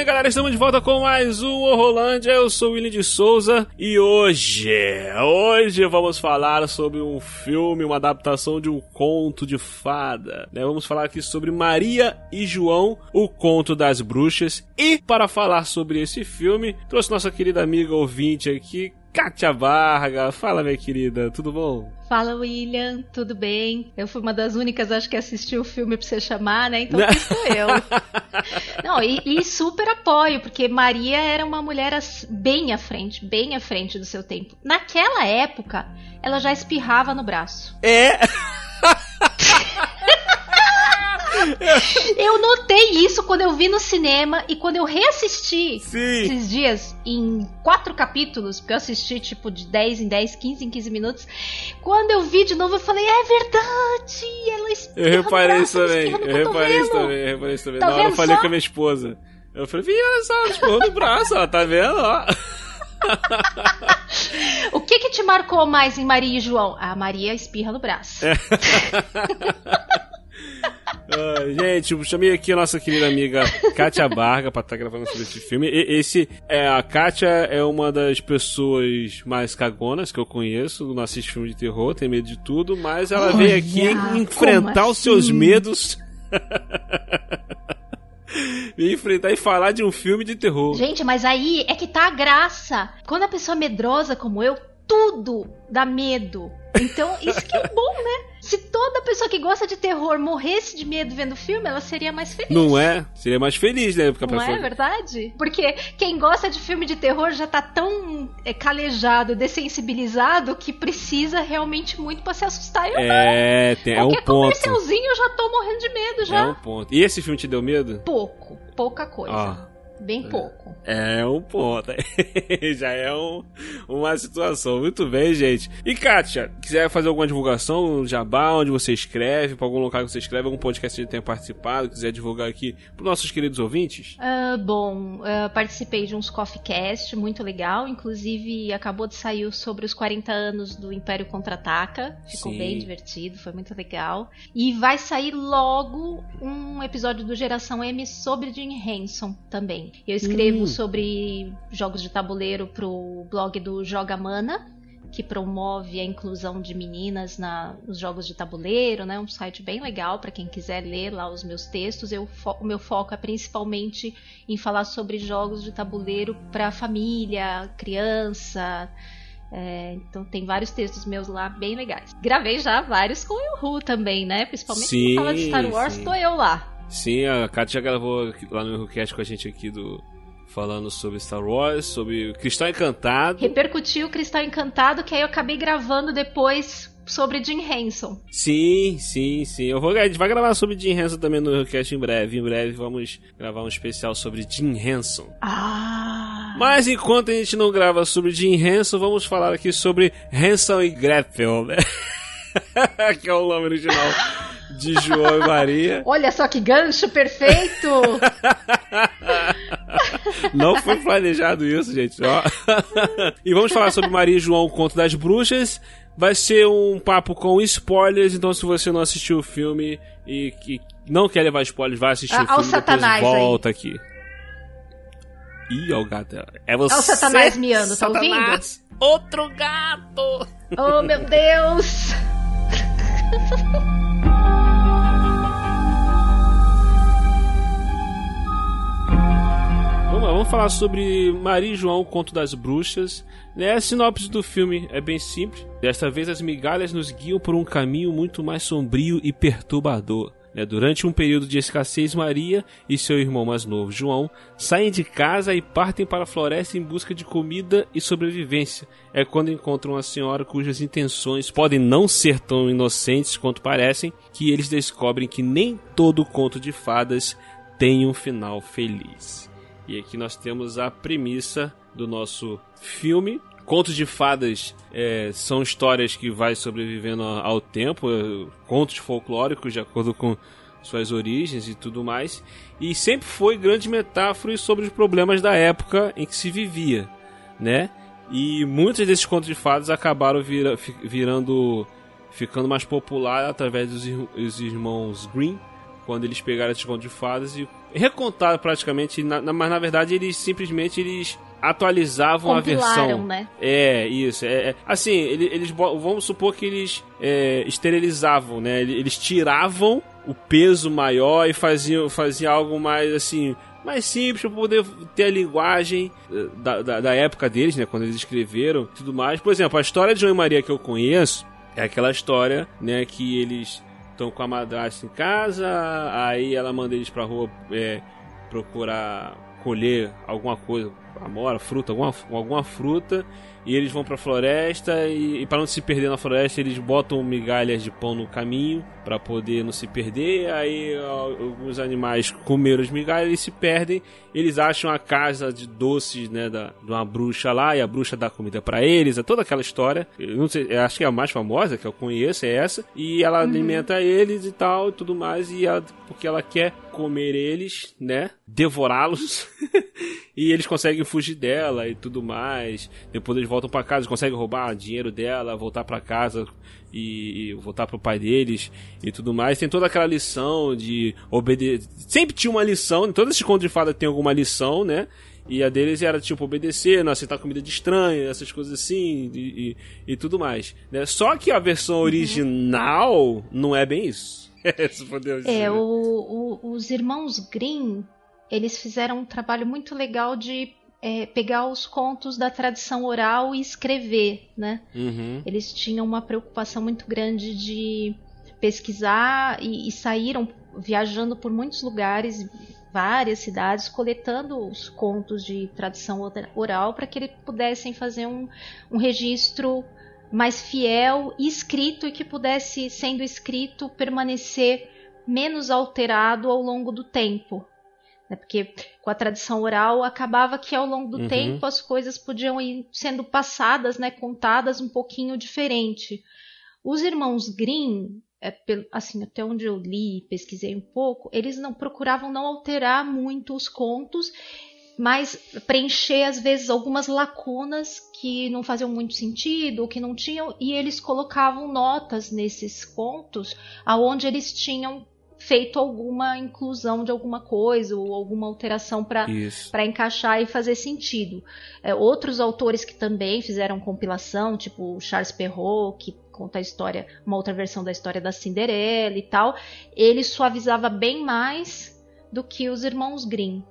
Bem, galera, estamos de volta com mais um Horrolândia. Eu sou o William de Souza e hoje, hoje vamos falar sobre um filme, uma adaptação de um conto de fada. Né? Vamos falar aqui sobre Maria e João, o conto das bruxas. E para falar sobre esse filme, trouxe nossa querida amiga ouvinte aqui, Kátia Varga. Fala, minha querida, tudo bom? Fala, William, tudo bem? Eu fui uma das únicas, acho que assistiu o filme pra você chamar, né? Então sou eu. Não, e, e, super apoio, porque Maria era uma mulher bem à frente, bem à frente do seu tempo. Naquela época, ela já espirrava no braço. É! eu notei isso quando eu vi no cinema e quando eu reassisti Sim. esses dias em quatro capítulos, porque eu assisti tipo de 10 em 10, 15 em 15 minutos. Quando eu vi de novo, eu falei, é verdade! Ela Eu reparei isso também, eu reparei isso também, eu reparei isso também. Tá Na hora eu falei só? com a minha esposa. Eu falei, vi, olha só, ela espirrou no braço, ó, tá vendo? Ó. o que que te marcou mais em Maria e João? A Maria espirra no braço. É. Uh, gente, chamei aqui a nossa querida amiga Kátia Barga pra estar tá gravando sobre esse filme. E, esse, é, a Kátia é uma das pessoas mais cagonas que eu conheço, não assiste filme de terror, tem medo de tudo, mas ela veio aqui enfrentar os seus assim? medos. e enfrentar e falar de um filme de terror. Gente, mas aí é que tá a graça. Quando a pessoa medrosa como eu, tudo dá medo. Então, isso que é bom, né? Se toda pessoa que gosta de terror morresse de medo vendo o filme, ela seria mais feliz. Não é? Seria mais feliz, né? Porque Não pessoa... é verdade? Porque quem gosta de filme de terror já tá tão é, calejado, dessensibilizado, que precisa realmente muito para se assustar. Eu é, não. Tem, é um ponto. comercialzinho eu já tô morrendo de medo já. É um ponto. E esse filme te deu medo? Pouco. Pouca coisa. Ah. Bem pouco. É um ponto. Já é um, uma situação. Muito bem, gente. E Kátia, quiser fazer alguma divulgação, jabá, onde você escreve, para algum local que você escreve, algum podcast que você tenha participado, quiser divulgar aqui para nossos queridos ouvintes? Uh, bom, uh, participei de uns Coffee Cast, muito legal. Inclusive, acabou de sair sobre os 40 anos do Império Contra-Ataca. Ficou Sim. bem divertido, foi muito legal. E vai sair logo um episódio do Geração M sobre Jim Henson também. Eu escrevo hum. sobre jogos de tabuleiro pro blog do Joga Mana, que promove a inclusão de meninas na, nos jogos de tabuleiro, né? Um site bem legal para quem quiser ler lá os meus textos. Eu, o meu foco é principalmente em falar sobre jogos de tabuleiro para família, criança. É, então tem vários textos meus lá bem legais. Gravei já vários com o Ru também, né? Principalmente sim, quando fala de Star Wars, sim. tô eu lá. Sim, a Kátia já gravou lá no Eurocast com a gente aqui do falando sobre Star Wars, sobre Cristal Encantado. Repercutiu o Cristal Encantado, que aí eu acabei gravando depois sobre Jim Henson. Sim, sim, sim. Eu vou, a gente vai gravar sobre Jim Henson também no Eurocast em breve. Em breve vamos gravar um especial sobre Jim Henson. Ah. Mas enquanto a gente não grava sobre Jim Henson, vamos falar aqui sobre Henson e Gretel, né? que é o nome original de João e Maria. Olha só que gancho perfeito! Não foi planejado isso, gente. Ó. E vamos falar sobre Maria e João, o Conto das Bruxas. Vai ser um papo com spoilers, então se você não assistiu o filme e que não quer levar spoilers, vai assistir ah, o filme e depois volta aí. aqui. Ih, ó o gato. É você. Olha o Satanás miando, tá ouvindo? Outro gato! Oh, meu Deus! Vamos, vamos falar sobre Maria e João, o Conto das Bruxas. Né, a sinopse do filme é bem simples. Desta vez as migalhas nos guiam por um caminho muito mais sombrio e perturbador. Né, durante um período de escassez, Maria e seu irmão mais novo, João, saem de casa e partem para a floresta em busca de comida e sobrevivência. É quando encontram a senhora cujas intenções podem não ser tão inocentes quanto parecem, que eles descobrem que nem todo conto de fadas tem um final feliz. E aqui nós temos a premissa do nosso filme. Contos de fadas é, são histórias que vai sobrevivendo ao tempo, é, contos folclóricos de acordo com suas origens e tudo mais. E sempre foi grande metáfora sobre os problemas da época em que se vivia, né? E muitos desses contos de fadas acabaram vira, virando ficando mais popular através dos irmãos Green, quando eles pegaram esses contos de fadas e recontaram praticamente, na, na, mas na verdade eles simplesmente eles atualizavam Compilaram, a versão. né? É, isso. É, é. Assim, eles, eles, vamos supor que eles é, esterilizavam, né? Eles tiravam o peso maior e faziam, faziam algo mais assim mais simples para poder ter a linguagem eh, da, da, da, época deles, né? Quando eles escreveram tudo mais. Por exemplo, a história de João e Maria que eu conheço é aquela história, né? Que eles estão com a madrasta em casa, aí ela manda eles pra rua é, procurar colher alguma coisa, amora, fruta, alguma, alguma fruta, e eles vão para a floresta e, e para não se perder na floresta eles botam migalhas de pão no caminho para poder não se perder. Aí alguns animais comeram as migalhas e se perdem. Eles acham a casa de doces, né, da, de uma bruxa lá e a bruxa dá comida para eles. É toda aquela história. Eu não sei, acho que é a mais famosa que eu conheço é essa. E ela uhum. alimenta eles e tal e tudo mais e ela, porque ela quer comer eles, né, devorá-los. e eles conseguem fugir dela e tudo mais. Depois eles voltam para casa, conseguem roubar dinheiro dela, voltar para casa e, e voltar pro pai deles e tudo mais. Tem toda aquela lição de obedecer. Sempre tinha uma lição, em todos esses contos de fada tem alguma lição, né? E a deles era tipo obedecer, não aceitar comida de estranho, essas coisas assim e, e, e tudo mais. Né? Só que a versão uhum. original não é bem isso. é, o, o, os irmãos Grimm, eles fizeram um trabalho muito legal de é, pegar os contos da tradição oral e escrever, né? Uhum. Eles tinham uma preocupação muito grande de pesquisar e, e saíram viajando por muitos lugares, várias cidades, coletando os contos de tradição oral para que eles pudessem fazer um, um registro mais fiel e escrito e que pudesse, sendo escrito, permanecer menos alterado ao longo do tempo. Né? Porque com a tradição oral acabava que ao longo do uhum. tempo as coisas podiam ir sendo passadas, né, contadas um pouquinho diferente. Os irmãos Grimm, é, assim, até onde eu li, pesquisei um pouco, eles não procuravam não alterar muito os contos, mas preencher às vezes algumas lacunas que não faziam muito sentido, que não tinham, e eles colocavam notas nesses contos aonde eles tinham feito alguma inclusão de alguma coisa ou alguma alteração para encaixar e fazer sentido. É, outros autores que também fizeram compilação, tipo Charles Perrault, que conta a história, uma outra versão da história da Cinderela e tal, ele suavizava bem mais do que os irmãos Grimm.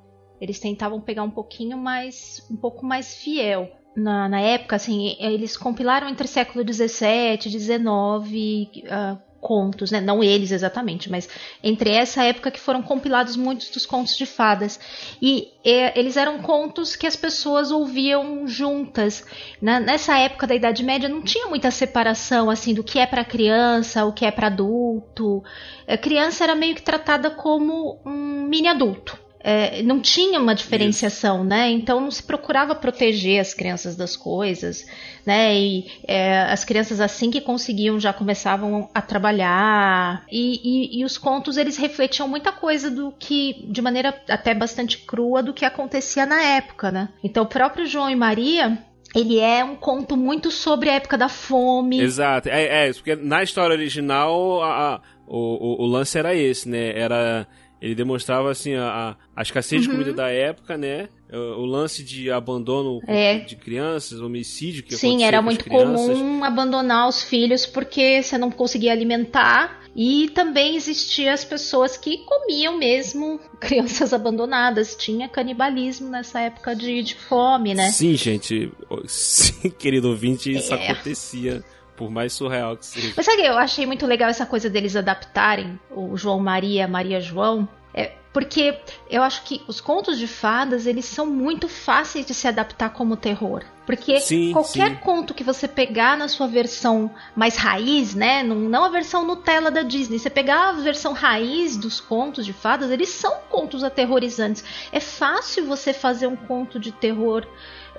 Eles tentavam pegar um pouquinho mais, um pouco mais fiel. Na, na época, assim, eles compilaram entre século XVII, XIX, uh, contos, né? Não eles exatamente, mas entre essa época que foram compilados muitos dos contos de fadas. E é, eles eram contos que as pessoas ouviam juntas. Na, nessa época da Idade Média não tinha muita separação assim do que é para criança, o que é para adulto. A criança era meio que tratada como um mini adulto é, não tinha uma diferenciação, né? Então não se procurava proteger as crianças das coisas, né? E é, as crianças assim que conseguiam já começavam a trabalhar e, e, e, os contos eles refletiam muita coisa do que, de maneira até bastante crua, do que acontecia na época, né? Então o próprio João e Maria ele é um conto muito sobre a época da fome. Exato, é, é porque na história original a, a, o, o, o lance era esse, né? Era ele demonstrava assim a, a escassez uhum. de comida da época, né? O, o lance de abandono é. de crianças, homicídio que Sim, era muito comum abandonar os filhos porque você não conseguia alimentar. E também existiam as pessoas que comiam mesmo crianças abandonadas. Tinha canibalismo nessa época de, de fome, né? Sim, gente. Sim, querido ouvinte, isso é. acontecia por mais surreal que seja. Mas sabe, eu achei muito legal essa coisa deles adaptarem o João Maria, Maria João. É, porque eu acho que os contos de fadas, eles são muito fáceis de se adaptar como terror. Porque Sim, qualquer sim. conto que você pegar na sua versão mais raiz, né? Não, não a versão Nutella da Disney. Você pegar a versão raiz dos contos de fadas, eles são contos aterrorizantes. É fácil você fazer um conto de terror,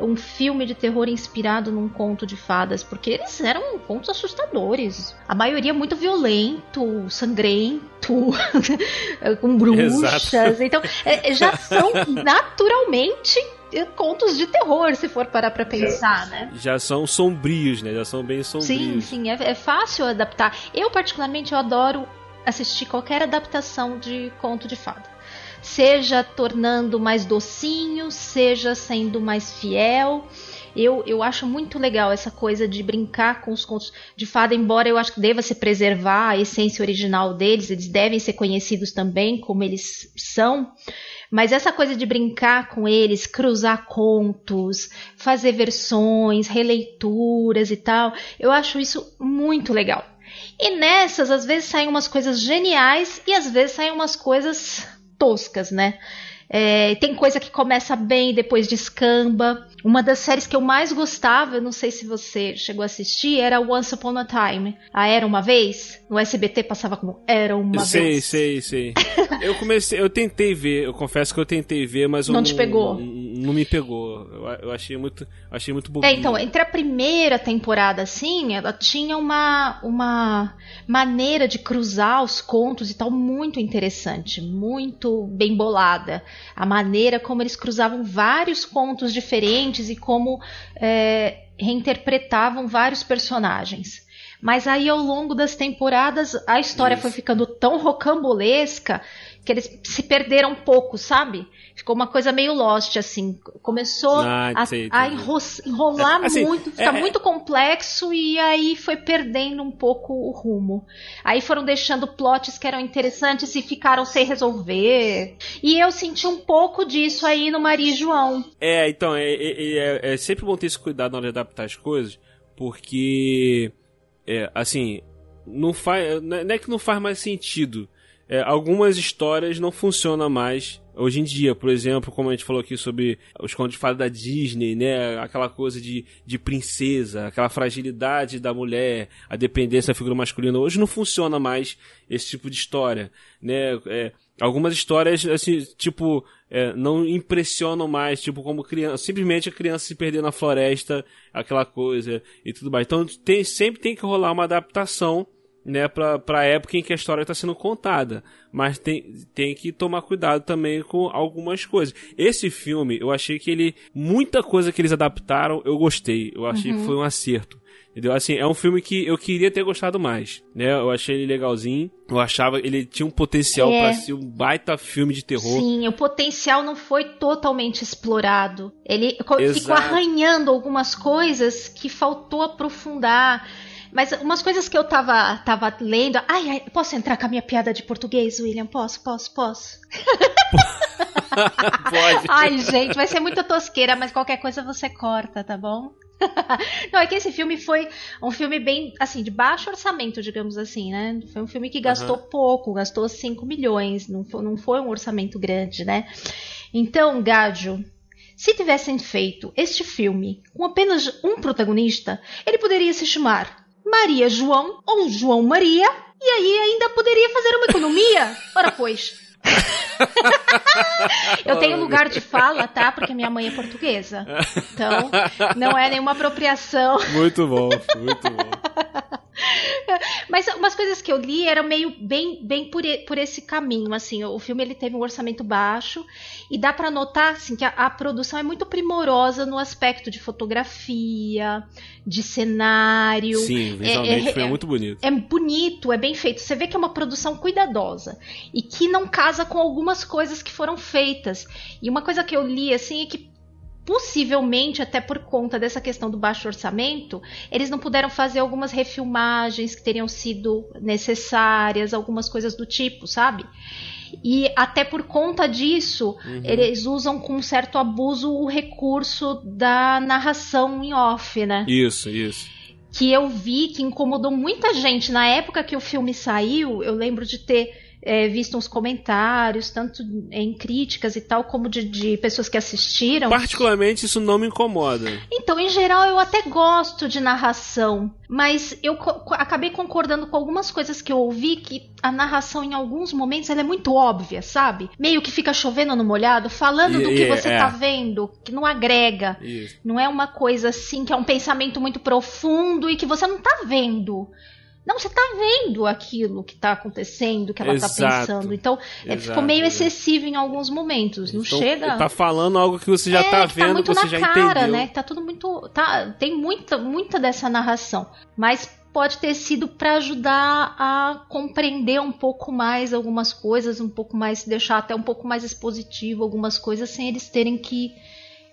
um filme de terror inspirado num conto de fadas, porque eles eram contos assustadores. A maioria muito violento, sangrento, com bruxas. Exato. Então, é, já são naturalmente é, contos de terror, se for parar pra pensar, né? Já são sombrios, né? Já são bem sombrios. Sim, sim, é, é fácil adaptar. Eu, particularmente, eu adoro assistir qualquer adaptação de conto de fada. Seja tornando mais docinho, seja sendo mais fiel. Eu, eu acho muito legal essa coisa de brincar com os contos de fada, embora eu acho que deva se preservar a essência original deles, eles devem ser conhecidos também como eles são. Mas essa coisa de brincar com eles, cruzar contos, fazer versões, releituras e tal, eu acho isso muito legal. E nessas, às vezes saem umas coisas geniais e às vezes saem umas coisas toscas, né? É, tem coisa que começa bem e depois descamba. Uma das séries que eu mais gostava, eu não sei se você chegou a assistir, era Once Upon a Time. A Era Uma Vez. No SBT passava como Era Uma sei, Vez. Sei, sei, eu comecei, eu tentei ver, eu confesso que eu tentei ver, mas Não não, te pegou? Não, não me pegou. Eu, eu achei muito, achei muito É, bobinho. então, entre a primeira temporada, assim, ela tinha uma, uma maneira de cruzar os contos e tal muito interessante, muito bem bolada. A maneira como eles cruzavam vários contos diferentes e como é, reinterpretavam vários personagens. Mas aí, ao longo das temporadas, a história Isso. foi ficando tão rocambolesca que eles se perderam um pouco, sabe? Ficou uma coisa meio lost, assim. Começou Ah, a, sei, a enro- enrolar É, assim, muito, ficar é- é- muito complexo e aí foi perdendo um pouco o rumo. Aí foram deixando plots que eram interessantes e ficaram sem resolver. E eu senti um pouco disso aí no Maria e João. É, então, é, é- é- é sempre bom ter esse cuidado na hora de adaptar as coisas, porque, é, assim, não faz, não é que não faz mais sentido. É, algumas histórias não funcionam mais hoje em dia. Por exemplo, como a gente falou aqui sobre os contos de fada da Disney, né? Aquela coisa de, de princesa, aquela fragilidade da mulher, a dependência da figura masculina. Hoje não funciona mais esse tipo de história, né? É, algumas histórias, assim, tipo, é, não impressionam mais, tipo, como criança, simplesmente a criança se perder na floresta, aquela coisa e tudo mais. Então tem, sempre tem que rolar uma adaptação né, pra, pra época em que a história está sendo contada. Mas tem, tem que tomar cuidado também com algumas coisas. Esse filme, eu achei que ele. Muita coisa que eles adaptaram, eu gostei. Eu achei que foi um acerto. Entendeu? Assim, é um filme que eu queria ter gostado mais, né? Eu achei ele legalzinho. Eu achava ele tinha um potencial É. pra ser um baita filme de terror. Sim, o potencial não foi totalmente explorado. Ele co- ficou Exato. arranhando algumas coisas que faltou aprofundar. Mas umas coisas que eu tava, tava lendo. Ai, ai, posso entrar com a minha piada de português, William? Posso, posso, posso. Pode. Ai, gente, vai ser muito tosqueira, mas qualquer coisa você corta, tá bom? Não, é que esse filme foi um filme bem, assim, de baixo orçamento, digamos assim, né? Foi um filme que gastou pouco, gastou 5 milhões, não foi, não foi um orçamento grande, né? Então, Gádio, se tivessem feito este filme com apenas um protagonista, ele poderia se chamar Maria João ou João Maria, e aí ainda poderia fazer uma economia. Ora, pois. Eu tenho lugar de fala, tá? Porque minha mãe é portuguesa. Então, não é nenhuma apropriação. Muito bom, muito bom. Mas umas coisas que eu li eram meio bem, bem por, por esse caminho, assim. O filme ele teve um orçamento baixo e dá pra notar assim que a, a produção é muito primorosa no aspecto de fotografia, de cenário. Sim, visualmente é- foi é- muito bonito. É bonito, é bem feito. Você vê que é uma produção cuidadosa e que não casa com algumas coisas que foram feitas. E uma coisa que eu li assim é que possivelmente até por conta dessa questão do baixo orçamento, eles não puderam fazer algumas refilmagens que teriam sido necessárias, algumas coisas do tipo, sabe? E até por conta disso, eles usam com um certo abuso o recurso da narração em off, né? Isso, isso. que eu vi que incomodou muita gente na época que o filme saiu. Eu lembro de ter é, visto uns comentários, tanto em críticas e tal, como de, de, pessoas que assistiram. Particularmente, isso não me incomoda. Então, em geral, eu até gosto de narração, mas eu co acabei concordando com algumas coisas que eu ouvi que a narração, em alguns momentos, ela é muito óbvia, sabe? Meio que fica chovendo no molhado, falando e, do que você é. tá vendo, que não agrega. Isso. Não é uma coisa assim que é um pensamento muito profundo e que você não tá vendo. Não, você tá vendo aquilo que tá acontecendo, que ela tá Exato. tá pensando. Então, é, ficou meio excessivo em alguns momentos. Não então, chega. Tá falando algo que você já é, tá vendo, tá muito você na já cara, entendeu. né? Tá tudo muito. Tá, tem muita, muita dessa narração. Mas pode ter sido para ajudar a compreender um pouco mais algumas coisas, um pouco mais, deixar até um pouco mais expositivo algumas coisas, sem eles terem que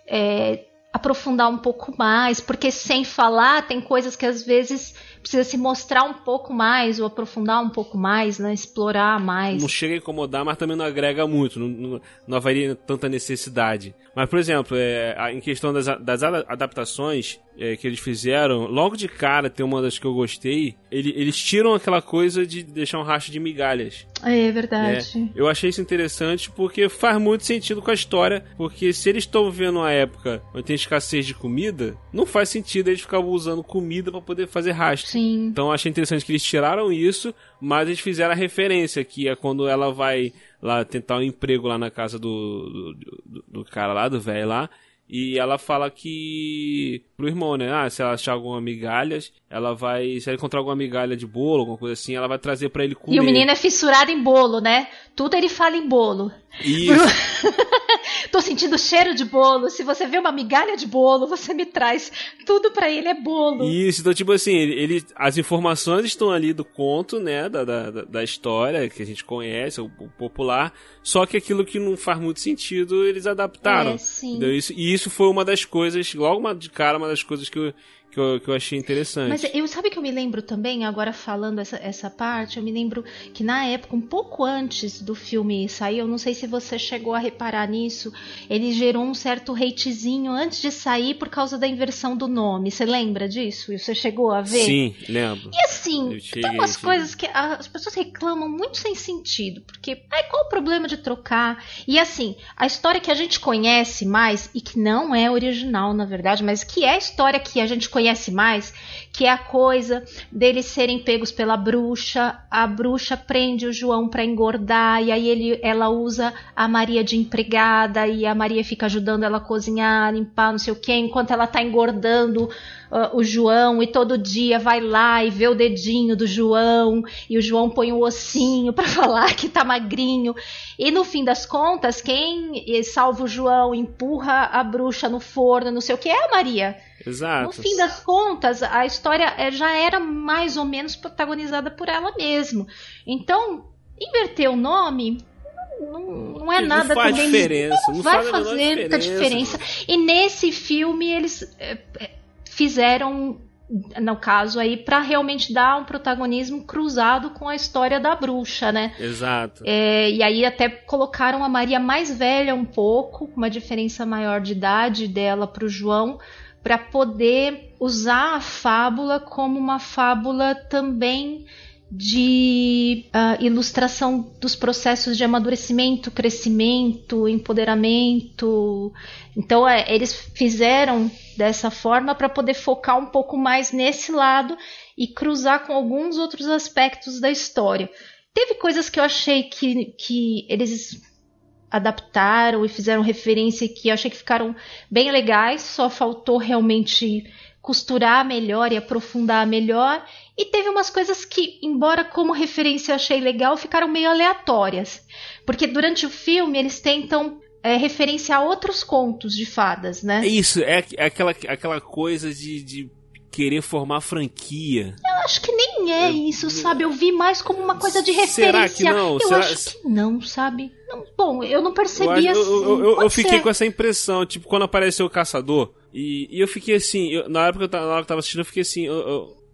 é, aprofundar um pouco mais, porque sem falar tem coisas que às vezes precisa se mostrar um pouco mais, ou aprofundar um pouco mais, né? Explorar mais. Não chega a incomodar, mas também não agrega muito, não, não, não haveria tanta necessidade. Mas, por exemplo, é, em questão das, das adaptações é, que eles fizeram, logo de cara tem uma das que eu gostei, ele, eles tiram aquela coisa de deixar um rastro de migalhas. É, é verdade. É, eu achei isso interessante porque faz muito sentido com a história, porque se eles estão vivendo uma época onde tem escassez de comida, não faz sentido eles ficarem usando comida para poder fazer rastro. Sim. Então achei interessante que eles tiraram isso, mas eles fizeram a referência, que é quando ela vai lá tentar um emprego lá na casa do, do, do cara lá, do velho lá, e ela fala que. Pro irmão, né? Ah, se ela achar alguma migalhas, ela vai. Se ela encontrar alguma migalha de bolo, alguma coisa assim, ela vai trazer para ele comer. E o menino é fissurado em bolo, né? Tudo ele fala em bolo. Isso. Tô sentindo cheiro de bolo. Se você vê uma migalha de bolo, você me traz. Tudo para ele é bolo. Isso, então, tipo assim, ele, ele, as informações estão ali do conto, né? Da, da, da história que a gente conhece, o, o, popular. Só que aquilo que não faz muito sentido, eles adaptaram. É, sim. Isso, e isso foi uma das coisas, logo uma de cara, uma das coisas que eu, que eu, que eu achei interessante. Mas eu sabe que eu me lembro também, agora falando essa, essa parte, eu me lembro que na época, um pouco antes do filme sair, eu não sei se você chegou a reparar nisso, ele gerou um certo hatezinho antes de sair por causa da inversão do nome. Você lembra disso? Você chegou a ver? Sim, lembro. E assim, tem umas coisas que as pessoas reclamam muito sem sentido, porque ai, qual o problema de trocar? E assim, a história que a gente conhece mais e que não é original, na verdade, mas que é a história que a gente conhece conhece mais, que é a coisa deles serem pegos pela bruxa. A bruxa prende o João para engordar e aí ele, ela usa a Maria de empregada e a Maria fica ajudando ela a cozinhar, limpar, não sei o que, enquanto ela tá engordando uh, o João e todo dia vai lá e vê o dedinho do João e o João põe o um ossinho para falar que tá magrinho. E no fim das contas, quem salva o João, empurra a bruxa no forno, não sei o que, é a Maria. Exato. No fim das contas, a história eh, já era mais ou menos protagonizada por ela mesma. Então, inverter o nome não, não é não nada faz também. Diferença, não, não vai fazer muita diferença. E nesse filme eles é, fizeram no caso aí para realmente dar um protagonismo cruzado com a história da bruxa, né? Exato. É, e aí até colocaram a Maria mais velha um pouco, uma diferença maior de idade dela para o João, para poder usar a fábula como uma fábula também de uh, ilustração dos processos de amadurecimento, crescimento, empoderamento. Então, é, eles fizeram dessa forma para poder focar um pouco mais nesse lado e cruzar com alguns outros aspectos da história. Teve coisas que eu achei que, que eles adaptaram e fizeram referência que eu achei que ficaram bem legais, só faltou realmente costurar melhor e aprofundar melhor. E teve umas coisas que, embora como referência eu achei legal, ficaram meio aleatórias. Porque durante o filme eles tentam é, referenciar outros contos de fadas, né? É isso, é, é aquela, aquela coisa de, de querer formar franquia. Eu acho que nem é isso, sabe? Eu vi mais como uma coisa de referência. Será que não? Eu Será... acho que não, sabe? Não, bom, eu não percebi eu, assim. Eu, eu, eu fiquei ser. com essa impressão, tipo, quando apareceu o caçador. E, e eu fiquei assim, na época na hora que eu tava assistindo, eu fiquei assim,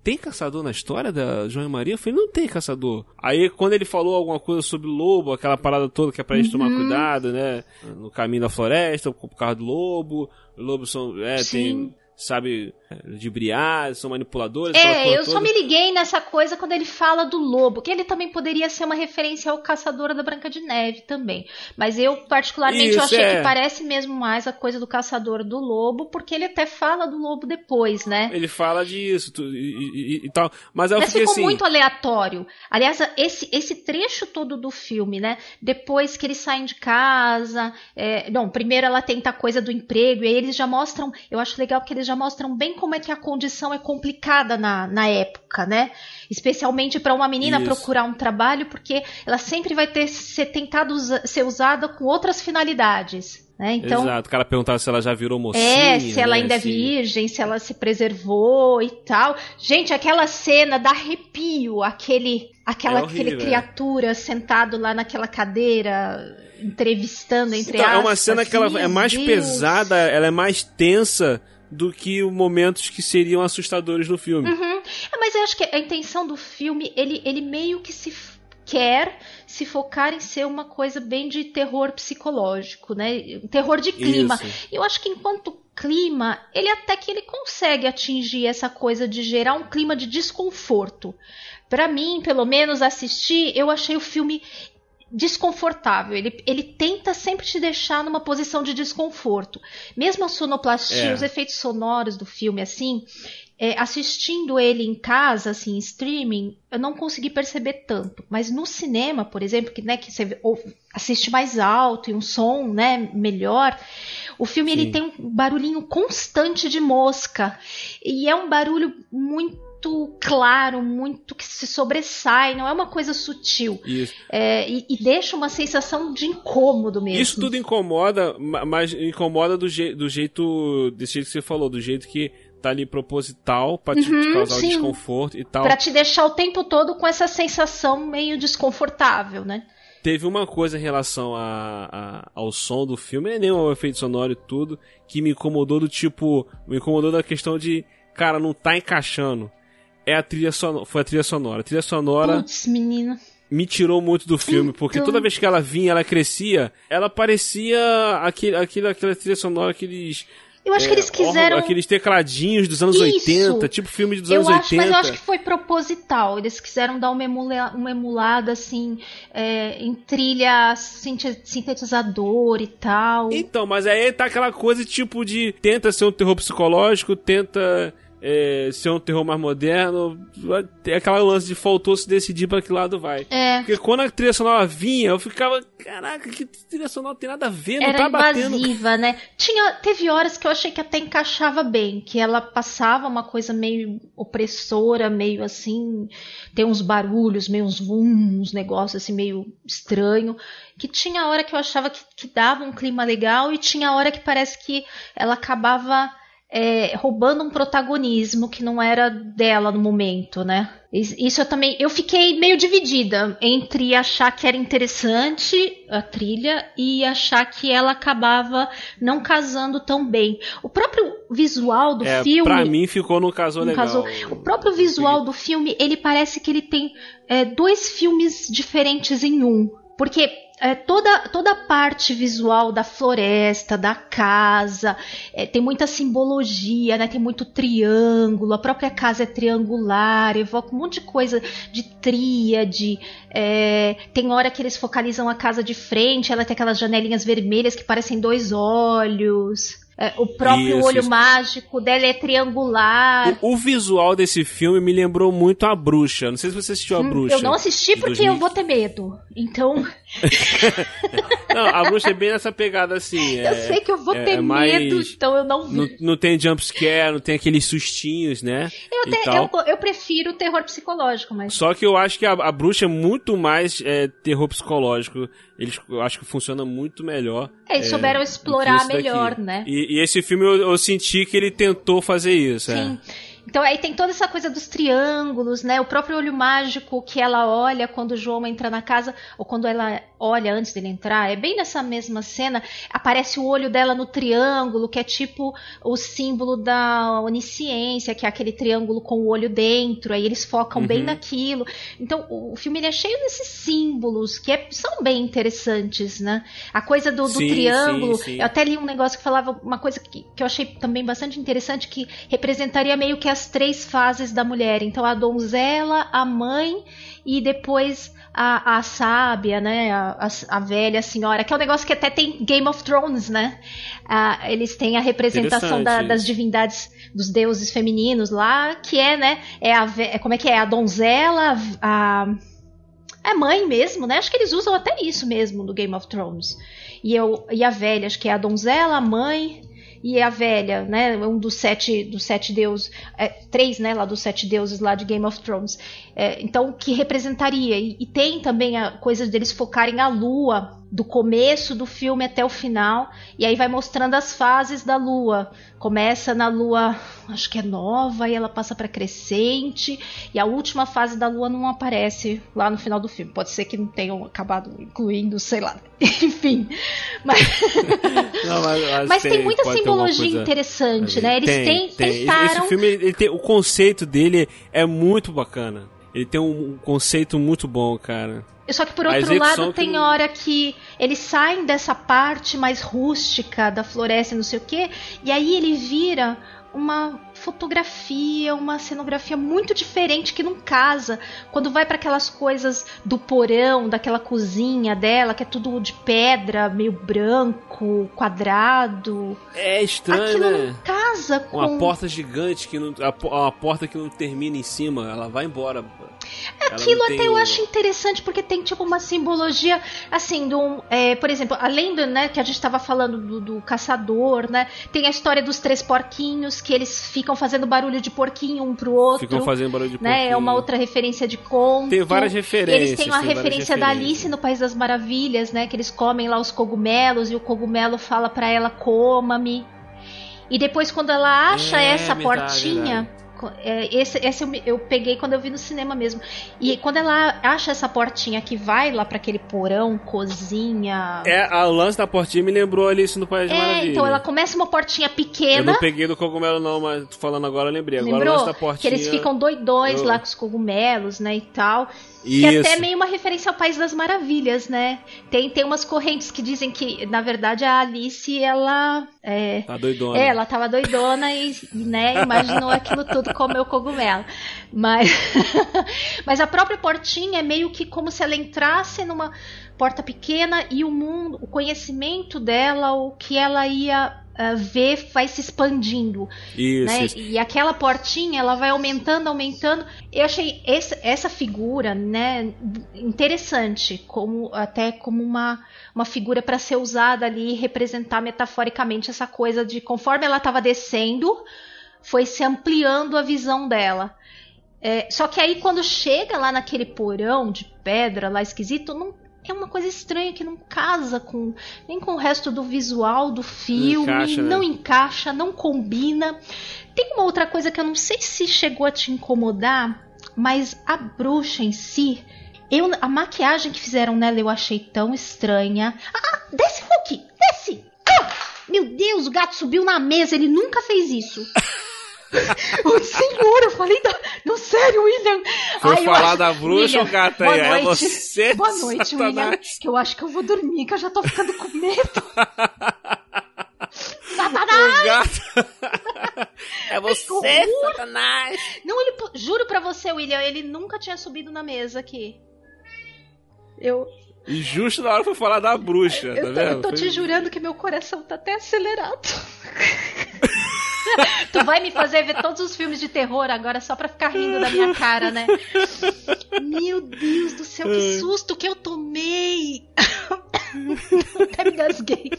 tem caçador na história da João e Maria? Eu falei, não tem caçador. Aí quando ele falou alguma coisa sobre lobo, aquela parada toda que é pra gente uhum. tomar cuidado, né? No caminho da floresta, por causa do lobo. Os lobos são. É, Sim. tem sabe, ludibriar, são manipuladores. É, eu toda. só me liguei nessa coisa quando ele fala do lobo, que ele também poderia ser uma referência ao Caçador da Branca de Neve também. Mas eu, particularmente, Isso, eu achei é. que parece mesmo mais a coisa do Caçador do Lobo, porque ele até fala do lobo depois, né? Ele fala disso tu, e, e, e, tal. Mas, eu Mas ficou assim... muito aleatório. Aliás, esse, esse trecho todo do filme, né? Depois que eles saem de casa. É... Não, primeiro ela tenta a coisa do emprego, e aí eles já mostram. Eu acho legal porque eles já mostram bem como é que a condição é complicada na, na época, né? Especialmente para uma menina Isso. procurar um trabalho, porque ela sempre vai ter ser tentado ser usada com outras finalidades. Né? Então, Exato, o cara perguntava se ela já virou mocinha. É, se ela né? ainda é virgem, se ela se preservou e tal. Gente, aquela cena dá arrepio, aquele, aquela, é horrível, aquele criatura sentado lá naquela cadeira entrevistando entre então, aspas. É uma cena que ela é mais Deus. pesada, ela é mais tensa do que momentos que seriam assustadores no filme. Uhum. É, mas eu acho que a intenção do filme, ele, ele meio que se quer se focar em ser uma coisa bem de terror psicológico, né? Terror de clima. Isso. Eu acho que enquanto clima, ele até que ele consegue atingir essa coisa de gerar um clima de desconforto. Para mim, pelo menos assistir, eu achei o filme desconfortável. Ele, ele tenta sempre te deixar numa posição de desconforto. Mesmo a sonoplastia, é. os efeitos sonoros do filme, assim, é, assistindo ele em casa, assim, em streaming, eu não consegui perceber tanto. Mas no cinema, por exemplo, que, né, que você assiste mais alto e um som né, melhor, o filme ele tem um barulhinho constante de mosca. E é um barulho muito muito claro, muito que se sobressai, não é uma coisa sutil. Isso. É, e, e, deixa uma sensação de incômodo mesmo. Isso tudo incomoda, mas incomoda do, je do jeito. desse jeito que você falou, do jeito que tá ali proposital pra te, uhum, te causar sim. desconforto e tal. Pra te deixar o tempo todo com essa sensação meio desconfortável, né? Teve uma coisa em relação a, a, ao som do filme, nem o efeito sonoro e tudo, que me incomodou do tipo. Me incomodou da questão de, cara, não tá encaixando é a trilha sonora, foi a trilha sonora. A trilha sonora Puts, menina. me tirou muito do filme, então... porque toda vez que ela vinha, ela crescia, ela parecia aquele, aquele, aquela trilha sonora, aqueles eu acho é, que eles quiseram. Aqueles tecladinhos dos anos Isso. 80, tipo filme dos anos eu acho, 80. Mas eu acho que foi proposital. Eles quiseram dar uma, emula, uma emulada, assim, é, em trilha sintetizador e tal. Então, mas aí tá aquela coisa tipo de. Tenta ser um terror psicológico, tenta é, ser um terror mais moderno. Tem aquela lance de faltou se decidir para que lado vai. É. Porque quando a trilha sonora vinha, eu ficava, caraca, que trilha sonora tem nada a ver, não Era tá invasiva, batendo. né? Tinha, teve horas que eu achei que até encaixava bem, que ela passava uma coisa meio opressora, meio assim, tem uns barulhos, meio uns vum, uns negócios assim meio estranho, que tinha hora que eu achava que, que dava um clima legal e tinha hora que parece que ela acabava é, roubando um protagonismo que não era dela no momento, né? Isso eu também. Eu fiquei meio dividida entre achar que era interessante a trilha e achar que ela acabava não casando tão bem. O próprio visual do é, filme. Pra mim ficou no caso legal. Casou. O próprio visual do filme, ele parece que ele tem é, dois filmes diferentes em um. Porque é, toda, toda a parte visual da floresta, da casa, é, tem muita simbologia, né? Tem muito triângulo, a própria casa é triangular, evoca um monte de coisa de tríade. É, tem hora que eles focalizam a casa de frente, ela tem aquelas janelinhas vermelhas que parecem dois olhos. É, o próprio isso, olho isso. mágico dela é triangular. O, o, visual desse filme me lembrou muito a bruxa. Não sei se você assistiu a hum, bruxa. Eu não assisti porque 2000. eu vou ter medo. Então. não, a bruxa é bem nessa pegada assim. É, eu sei que eu vou é, ter é medo, então eu não vi. Não, não tem jumpscare, não tem aqueles sustinhos, né? Eu, te, eu, eu, prefiro o terror psicológico, mas. Só que eu acho que a, a bruxa é muito mais é, terror psicológico eles eu acho que funciona muito melhor. É, eles é, souberam explorar melhor, né? E, e, esse filme eu, eu, senti que ele tentou fazer isso. É. Sim. É. Então aí tem toda essa coisa dos triângulos, né? O próprio olho mágico que ela olha quando o João entra na casa, ou quando ela olha antes dele entrar, é bem nessa mesma cena, aparece o olho dela no triângulo, que é tipo o símbolo da onisciência, que é aquele triângulo com o olho dentro, aí eles focam uhum. bem naquilo. Então o filme ele é cheio desses símbolos que é, são bem interessantes, né? A coisa do, do sim, triângulo, sim, sim. eu até li um negócio que falava uma coisa que, que eu achei também bastante interessante, que representaria meio que as três fases da mulher. Então a donzela, a mãe e depois a, a sábia, né? A, a, a, velha senhora, que é um negócio que até tem Game of Thrones, né? Ah, eles têm a representação da, das divindades dos deuses femininos lá, que é, né? É a é, como é que é? A donzela, a é mãe mesmo, né? Acho que eles usam até isso mesmo no Game of Thrones. E, eu, e a velha, acho que é a donzela, a mãe e a velha, né? Um dos sete, dos sete deuses, é, três, né? Lá dos sete deuses lá de Game of Thrones. É, então, que representaria. E, e, tem também a coisa deles focarem a lua do começo do filme até o final, e aí vai mostrando as fases da lua. Começa na lua, acho que é nova, e ela passa para crescente, e a última fase da lua não aparece lá no final do filme. Pode ser que não tenham acabado incluindo, sei lá. Enfim. Mas, não, mas, mas tem, tem, muita simbologia coisa... interessante, né? Eles tem, têm, tem. tentaram. Esse, esse filme, ele tem, o conceito dele é muito bacana. Ele tem um conceito muito bom, cara. Só que por outro lado tem hora que eles saem dessa parte mais rústica da floresta, não sei o quê, e aí ele vira uma fotografia, uma cenografia muito diferente que não casa. Quando vai para aquelas coisas do porão, daquela cozinha dela, que é tudo de pedra, meio branco, quadrado. É estranho, Aquilo né? não casa com uma porta gigante que não a, a porta que não termina em cima, ela vai embora. Aquilo até eu acho interessante porque tem tipo uma simbologia assim do, é, por exemplo, além do né que a gente estava falando do, do, caçador, né? Tem a história dos três porquinhos que eles ficam fazendo barulho de porquinho um pro outro. Ficam fazendo barulho de porquinho. Né? É uma outra referência de conto. Tem várias referências. Eles têm uma referência da Alice no País das Maravilhas, né? Que eles comem lá os cogumelos e o cogumelo fala para ela coma-me. E depois quando ela acha é, essa verdade, portinha, verdade é, esse, esse eu, eu, peguei quando eu vi no cinema mesmo. E quando ela acha essa portinha que vai lá para aquele porão, cozinha. É, a lance da portinha me lembrou Alice no País é, Maravilha. Então ela começa uma portinha pequena. Eu não peguei do cogumelo, não, mas falando agora eu lembrei. Lembrou? Agora o lance da portinha. Que eles ficam doidões eu... lá com os cogumelos, né? E tal. Que é até meio uma referência ao País das Maravilhas, né? Tem, tem umas correntes que dizem que, na verdade, a Alice, ela. É, tá doidona. É, ela tava doidona e, né, imaginou aquilo tudo comeu cogumelo. Mas, mas a própria portinha é meio que como se ela entrasse numa porta pequena e o mundo, o conhecimento dela, o que ela ia uh, ver vai se expandindo. Isso, né? isso, E aquela portinha ela vai aumentando, aumentando. Eu achei essa, essa figura né, interessante, como até como uma, uma figura para ser usada ali e representar metaforicamente essa coisa de conforme ela estava descendo, foi se ampliando a visão dela. É, só que aí quando chega lá naquele porão de pedra lá esquisito, não é uma coisa estranha que não casa com nem com o resto do visual do filme, não encaixa, né? não, encaixa, não combina. Tem uma outra coisa que eu não sei se chegou a te incomodar, mas a bruxa em si, eu, a maquiagem que fizeram nela eu achei tão estranha. Ah, desce, Hulk! Desce! Ah, meu Deus, o gato subiu na mesa, ele nunca fez isso. o senhor, eu falei da. Não, sério, William. Foi Ai, falar acho... da bruxa, William, gata aí. É você. Boa noite, Satanás. William. Que eu acho que eu vou dormir, que eu já tô ficando com medo. Satanás! Gato. é você, Satanás! Não, ele. Juro pra você, William, ele nunca tinha subido na mesa aqui. Eu. E justo na hora foi falar da bruxa, eu, tá tô, vendo? Eu tô te jurando que meu coração tá até acelerado. tu vai me fazer ver todos os filmes de terror agora só pra ficar rindo da minha cara, né? Meu Deus do céu, que susto que eu tomei! Até me gasguei.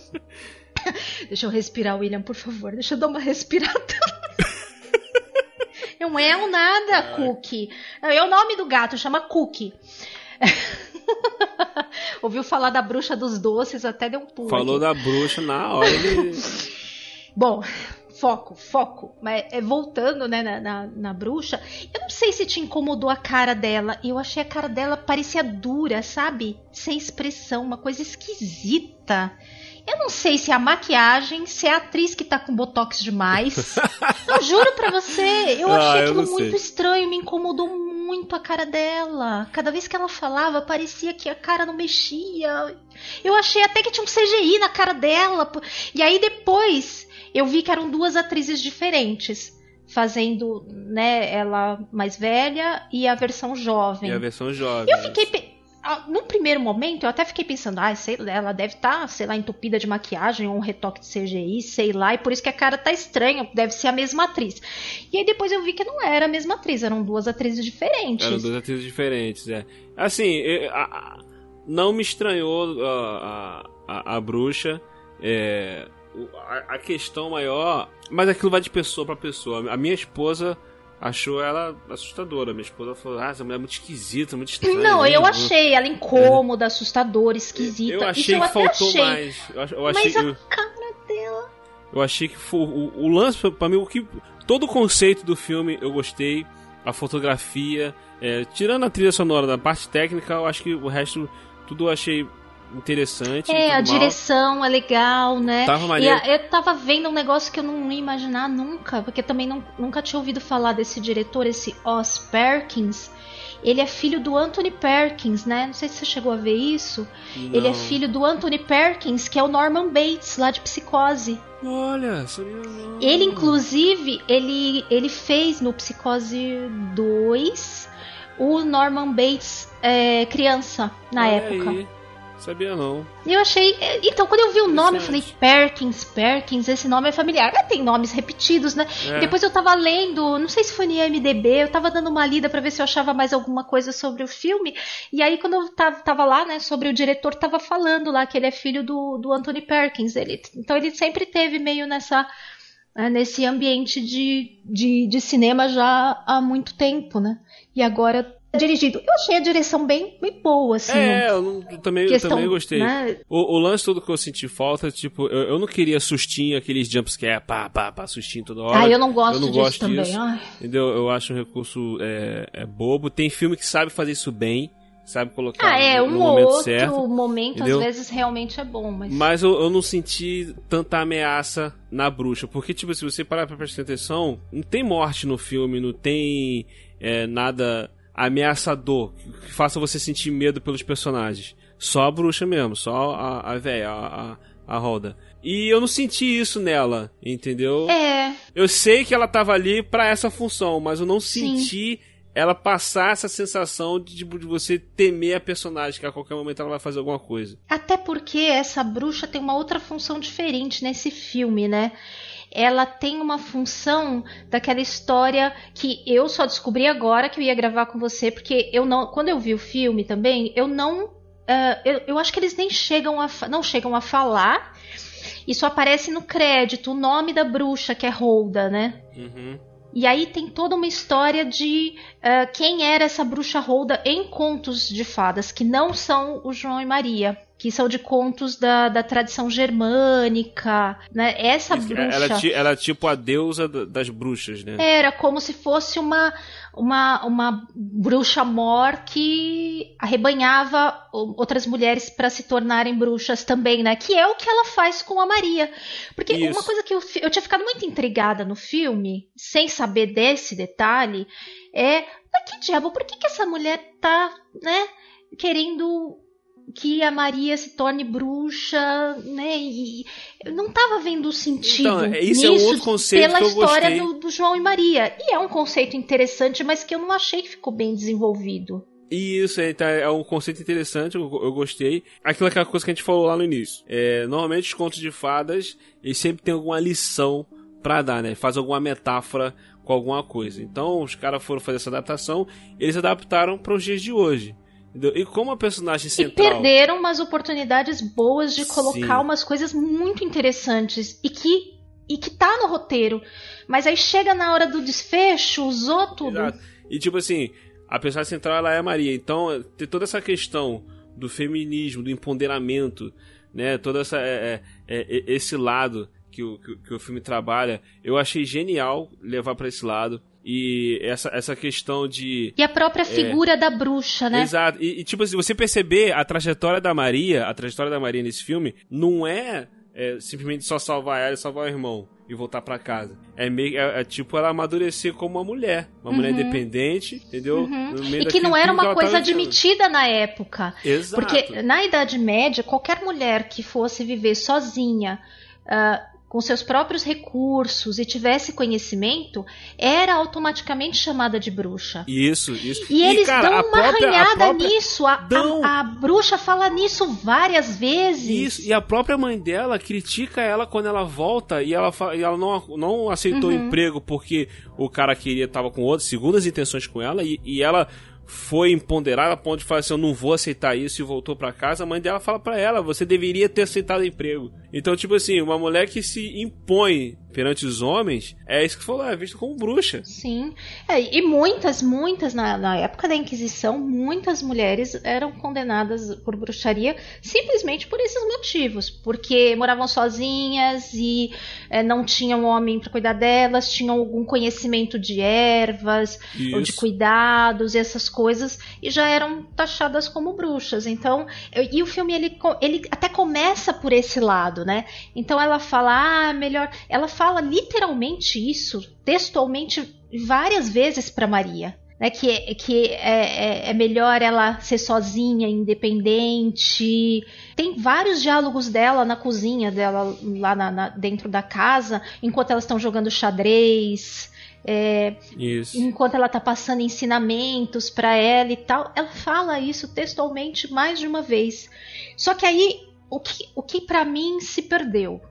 Deixa eu respirar, William, por favor. Deixa eu dar uma respirada. Não é um nada, Cookie. É o nome do gato, chama Cookie. Ouviu falar da bruxa dos doces, até deu um pulo. Falou aqui. da bruxa na hora. Ele... Bom, foco, foco. Mas é, voltando, né, na, na, na, bruxa, eu não sei se te incomodou a cara dela. Eu achei a cara dela parecia dura, sabe? Sem expressão, uma coisa esquisita. Eu não sei se é a maquiagem, se é a atriz que tá com botox demais. eu juro pra você, eu ah, achei eu aquilo muito estranho, me incomodou muito a cara dela. Cada vez que ela falava, parecia que a cara não mexia. Eu achei até que tinha um CGI na cara dela. E aí depois eu vi que eram duas atrizes diferentes fazendo, né, ela mais velha e a versão jovem. E a versão jovem. Eu fiquei no primeiro momento eu até fiquei pensando, ah, sei lá, ela deve estar, tá, sei lá, entupida de maquiagem ou um retoque de CGI, sei lá, e por isso que a cara tá estranha, deve ser a mesma atriz. E aí depois eu vi que não era a mesma atriz, eram duas atrizes diferentes. Eram duas atrizes diferentes, é. Assim, não me estranhou a, a, a bruxa, é, a, a questão maior, mas aquilo vai de pessoa para pessoa. A minha esposa achou ela assustadora. Minha esposa falou: Ah, essa mulher é muito esquisita, muito estranha. Não, eu achei ela incômoda, assustadora, esquisita. Eu achei Isso que faltou achei. mais. Eu, eu achei Mas a cara dela. Eu achei que foi, o, o lance, pra mim, o que. Todo o conceito do filme eu gostei. A fotografia. É, tirando a trilha sonora da parte técnica, eu acho que o resto tudo eu achei interessante. É, a mal. direção é legal, né? Tava maneiro. E a, eu tava vendo um negócio que eu não ia imaginar nunca, porque também não, nunca tinha ouvido falar desse diretor, esse Oz Perkins. Ele é filho do Anthony Perkins, né? Não sei se você chegou a ver isso. Não. Ele é filho do Anthony Perkins, que é o Norman Bates, lá de Psicose. Olha, sabia não. Ele, inclusive, ele, ele fez no Psicose 2 o Norman Bates é, criança, na Olha época. Aí. Sabia não. Eu achei. Então, quando eu vi o nome, eu falei Perkins, Perkins, esse nome é familiar. É, tem nomes repetidos, né? É. depois eu tava lendo, não sei se foi no IMDB, eu tava dando uma lida para ver se eu achava mais alguma coisa sobre o filme. E aí, quando eu tava, tava lá, né, sobre o diretor, tava falando lá que ele é filho do, do Anthony Perkins. Ele, então, ele sempre teve meio nessa. Né, nesse ambiente de, de, de cinema já há muito tempo, né? E agora dirigido. Eu achei a direção bem, bem boa, assim. É, eu, não, também, questão, eu também gostei. Né? O, o, lance todo que eu senti falta, tipo, eu, eu não queria sustinho, aqueles jumpscare, pá, pá, pá, sustinho toda hora. Ah, eu não gosto eu não disso gosto também. Disso, entendeu? Eu acho um recurso é, é bobo. Tem filme que sabe fazer isso bem sabe colocar ah, é, um no momento outro certo. momento entendeu? às vezes realmente é bom, mas Mas eu, eu, não senti tanta ameaça na bruxa, porque tipo, se você parar para prestar atenção, não tem morte no filme, não tem é, nada ameaçador, que faça você sentir medo pelos personagens. Só a bruxa mesmo, só a, a véia, a, a, a roda. E eu não senti isso nela, entendeu? É. Eu sei que ela tava ali para essa função, mas eu não senti Sim. ela passar essa sensação de, de você temer a personagem, que a qualquer momento ela vai fazer alguma coisa. Até porque essa bruxa tem uma outra função diferente nesse filme, né? Ela tem uma função daquela história que eu só descobri agora que eu ia gravar com você, porque eu não, quando eu vi o filme também, eu não, uh, eu, eu, acho que eles nem chegam a, não chegam a falar. Isso aparece no crédito, o nome da bruxa que é Holda, né? Uhum. E aí tem toda uma história de uh, quem era essa bruxa Holda em contos de fadas, que não são o João e Maria que são de contos da, da tradição germânica, né? Essa bruxa... Ela, ela é tipo a deusa das bruxas, né? Era como se fosse uma, uma, uma bruxa mor que arrebanhava outras mulheres para se tornarem bruxas também, né? Que é o que ela faz com a Maria. Porque Isso. uma coisa que eu, eu tinha ficado muito intrigada no filme, sem saber desse detalhe, é... Mas que diabo, por que, que essa mulher tá, né, querendo que a Maria se torne bruxa, né? E eu não estava vendo o sentido então, isso nisso é um outro conceito pela que eu história do, do, João e Maria. E é um conceito interessante, mas que eu não achei que ficou bem desenvolvido. Isso, é, tá, é um conceito interessante, eu, eu, gostei. Aquilo aquela coisa que a gente falou lá no início. É, normalmente os contos de fadas, eles sempre tem alguma lição para dar, né? Faz alguma metáfora com alguma coisa. Então, os caras foram fazer essa adaptação, eles adaptaram para os dias de hoje. E como a personagem central... E perderam umas oportunidades boas de colocar Sim. umas coisas muito interessantes e que, e que tá no roteiro. Mas aí chega na hora do desfecho, usou tudo. Exato. E tipo assim, a personagem central ela é a Maria. Então tem toda essa questão do feminismo, do empoderamento, né? Todo essa, é, é, é, esse lado que o, que, que o filme trabalha, eu achei genial levar para esse lado. E essa, essa questão de. E a própria é, figura é, da bruxa, né? Exato. E, e, tipo assim, você perceber a trajetória da Maria, a trajetória da Maria nesse filme, não é, é simplesmente só salvar ela e salvar o irmão e voltar para casa. É meio é, é, tipo ela amadurecer como uma mulher, uma uhum. mulher independente, entendeu? Uhum. E que não era uma coisa admitida na época. Exato. Porque na Idade Média, qualquer mulher que fosse viver sozinha, uh, com seus próprios recursos e tivesse conhecimento, era automaticamente chamada de bruxa. Isso, isso. E, e eles cara, dão uma própria, arranhada própria... nisso. A, a, a, bruxa fala nisso várias vezes. Isso, e a própria mãe dela critica ela quando ela volta e ela, fala, e ela não, não aceitou uhum. o emprego porque o cara queria, tava com outras segundas intenções com ela e, e ela foi empoderada a ponto de falar assim: Eu não vou aceitar isso e voltou para casa. A mãe dela fala para ela: Você deveria ter aceitado emprego. Então, tipo assim, uma mulher que se impõe perante os homens, é isso que falou, é visto como bruxa. Sim. É, e muitas, muitas, na, na, época da Inquisição, muitas mulheres eram condenadas por bruxaria simplesmente por esses motivos. Porque moravam sozinhas e é, não tinham homem para cuidar delas, tinham algum conhecimento de ervas isso. ou de cuidados e essas coisas, e já eram taxadas como bruxas. Então, e o filme ele, ele até começa por esse lado, né? Então ela fala, ah, melhor. Ela fala fala literalmente isso, textualmente, várias vezes para Maria. Né, que que é, é, é, melhor ela ser sozinha, independente. Tem vários diálogos dela na cozinha dela, lá na, na, dentro da casa, enquanto elas estão jogando xadrez. É, enquanto ela está passando ensinamentos para ela e tal, ela fala isso textualmente mais de uma vez. Só que aí o que, o que para mim se perdeu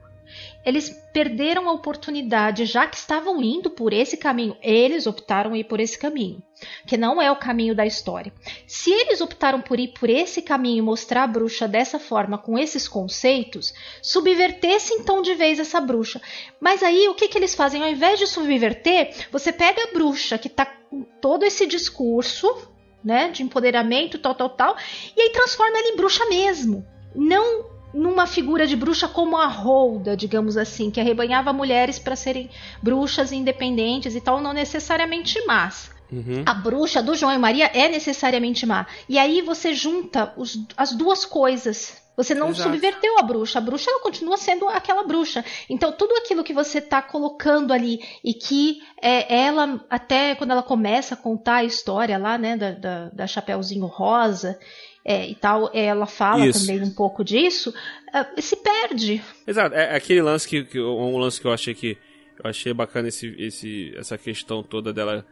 eles perderam a oportunidade, já que estavam indo por esse caminho, eles optaram ir por esse caminho, que não é o caminho da história. Se eles optaram por ir por esse caminho e mostrar a bruxa dessa forma, com esses conceitos, subvertesse então de vez essa bruxa. Mas aí o que, que eles fazem? Ao invés de subverter, você pega a bruxa que está com todo esse discurso né, de empoderamento, tal, tal, tal, e aí transforma ela em bruxa mesmo. Não numa figura de bruxa como a Holda, digamos assim, que arrebanhava mulheres para serem bruxas independentes e tal, não necessariamente más. Uhum. A bruxa do João e Maria é necessariamente má. E aí você junta os, as duas coisas. Você não Exato. subverteu a bruxa. A bruxa ela continua sendo aquela bruxa. Então, tudo aquilo que você está colocando ali e que é, ela, até quando ela começa a contar a história lá, né, da, da, da Chapeuzinho Rosa é, e tal, ela fala Isso. também um pouco disso, uh, se perde. Exato, é, é aquele lance que, que, um lance que eu achei que eu achei bacana esse, esse, essa questão toda dela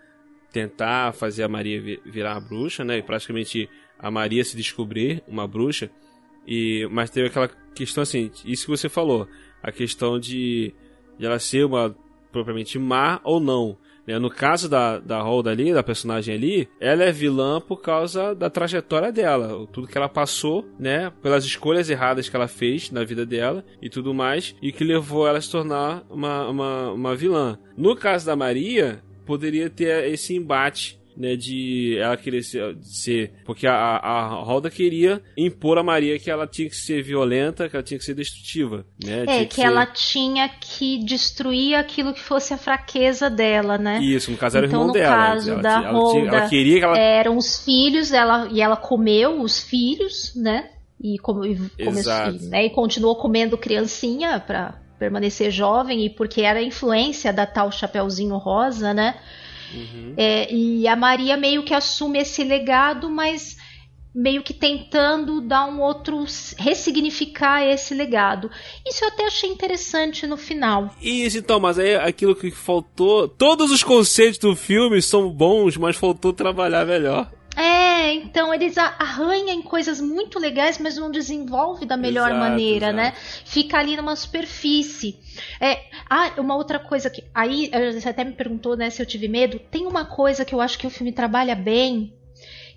tentar fazer a Maria virar a bruxa, né? E praticamente a Maria se descobrir uma bruxa. E mas teve aquela questão assim, isso que você falou, a questão de, de ela ser uma propriamente má ou não. Né? No caso da, da Holda ali, da personagem ali, ela é vilã por causa da trajetória dela, tudo que ela passou, né? Pelas escolhas erradas que ela fez na vida dela e tudo mais, e que levou ela a se tornar uma, uma, uma vilã. No caso da Maria, poderia ter esse embate né, de ela querer ser, ser porque a, a Roda queria impor a Maria que ela tinha que ser violenta, que ela tinha que ser destrutiva, né? É, que, que ser... ela tinha que destruir aquilo que fosse a fraqueza dela, né? Isso, no caso era então, o irmão dela. caso ela, da ela, Tinha, ela queria que ela... eram os filhos, ela, e ela comeu os filhos, né? E, come, e, começou, né? e continuou comendo criancinha para permanecer jovem e porque era a influência da tal Chapeuzinho Rosa, né? Uhum. É, e a Maria meio que assume esse legado, mas meio que tentando dar um outro ressignificar esse legado. Isso eu até achei interessante no final. Isso então, mas aí aquilo que faltou, todos os conceitos do filme são bons, mas faltou trabalhar melhor. É, então eles arranham em coisas muito legais, mas não desenvolve da melhor exato, maneira, exato. né? Fica ali numa superfície. É, ah, uma outra coisa que. Aí você até me perguntou né, se eu tive medo. Tem uma coisa que eu acho que o filme trabalha bem,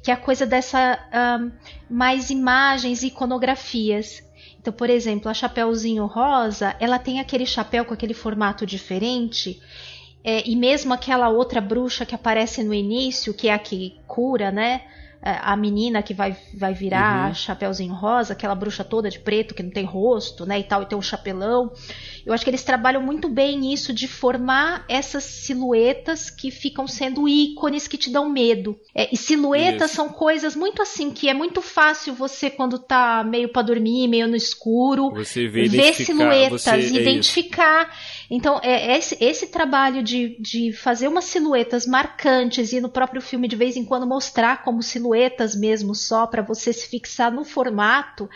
que é a coisa dessa um, mais imagens e iconografias. Então, por exemplo, a Chapeuzinho Rosa, ela tem aquele chapéu com aquele formato diferente é, e mesmo aquela outra bruxa que aparece no início, que é a que cura, né? é, a menina que vai, vai virar uhum. Chapeuzinho Rosa, aquela bruxa toda de preto que não tem rosto, né, e tal, e tem um chapelão. Eu acho que eles trabalham muito bem nisso de formar essas silhuetas que ficam sendo ícones que te dão medo. É, e silhuetas Isso. são coisas muito assim que é muito fácil você quando tá meio para dormir, meio no escuro, você vê ver silhuetas, você, é identificar. Então, é esse, esse trabalho de, de fazer umas silhuetas marcantes e no próprio filme de vez em quando mostrar como silhuetas mesmo só para você se fixar no formato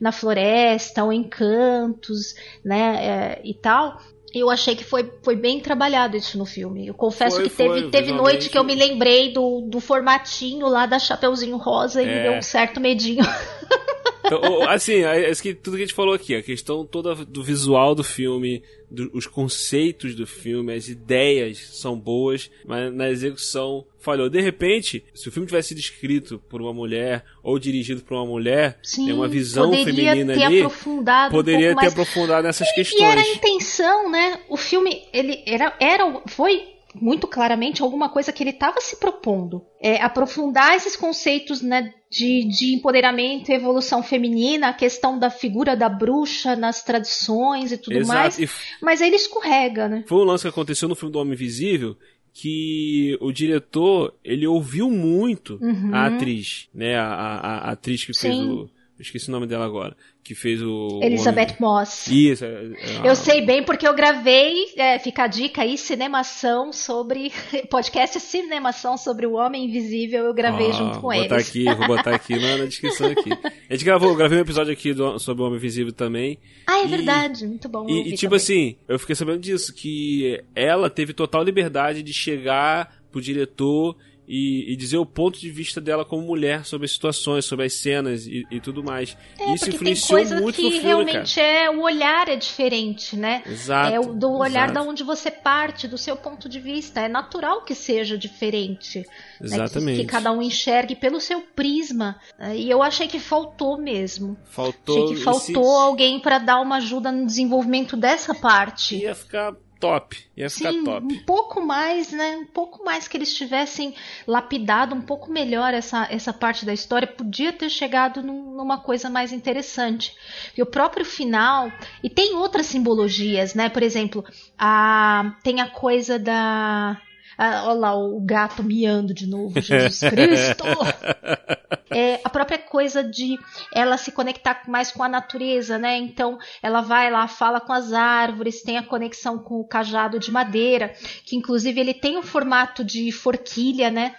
na floresta ou em cantos, né, é, e tal. Eu achei que foi, foi bem trabalhado isso no filme. Eu confesso foi, que teve, foi, teve noite que eu me lembrei do, do formatinho lá da Chapeuzinho Rosa e é. me deu um certo medinho. Então, assim, é, é que tudo que a gente falou aqui, a questão toda do visual do filme, do, os conceitos do filme, as ideias são boas, mas na execução falhou. De repente, se o filme tivesse sido escrito por uma mulher ou dirigido por uma mulher, Sim, tem uma visão feminina ter ali, aprofundado poderia um ter mais... aprofundado nessas e, questões. E era a intenção, né? O filme, ele era, era foi muito claramente alguma coisa que ele estava se propondo. É, aprofundar esses conceitos né, de, de empoderamento e evolução feminina, a questão da figura da bruxa nas tradições e tudo Exato. mais. E mas aí ele escorrega, né? Foi um lance que aconteceu no filme do Homem Invisível que o diretor ele ouviu muito uhum. a atriz, né? A, a, a atriz que Sim. fez o. Eu esqueci o nome dela agora que fez o. Elizabeth o Moss. Isso. É, é, eu sei bem porque eu gravei, é, fica a dica aí, cinemação sobre. podcast Cinemação sobre o Homem Invisível, eu gravei ah, junto com vou eles. Botar aqui, vou botar aqui na, na descrição aqui. A gente gravou, gravei um episódio aqui do, sobre o Homem Invisível também. Ah, é e, verdade, muito bom. E, e tipo também. assim, eu fiquei sabendo disso, que ela teve total liberdade de chegar pro diretor e, e, dizer o ponto de vista dela como mulher sobre as situações, sobre as cenas e, e tudo mais. É, Isso influenciou muito que no filme, realmente cara. é o olhar é diferente, né? Exato. É o, do olhar exato. da onde você parte, do seu ponto de vista. É natural que seja diferente. Exatamente. Né? Que, que, cada um enxergue pelo seu prisma. Né? E eu achei que faltou mesmo. Faltou. Achei que faltou esse... alguém para dar uma ajuda no desenvolvimento dessa parte. Ia ficar top. Ia ficar Sim, top. Um pouco mais, né? Um pouco mais que eles tivessem lapidado um pouco melhor essa, essa parte da história. Podia ter chegado num, numa coisa mais interessante. E o próprio final. E tem outras simbologias, né? Por exemplo, a, tem a coisa da ah, olha lá, o gato miando de novo, Jesus Cristo! é, a própria coisa de ela se conectar mais com a natureza, né? Então ela vai lá, fala com as árvores, tem a conexão com o cajado de madeira, que inclusive ele tem um formato de forquilha, né?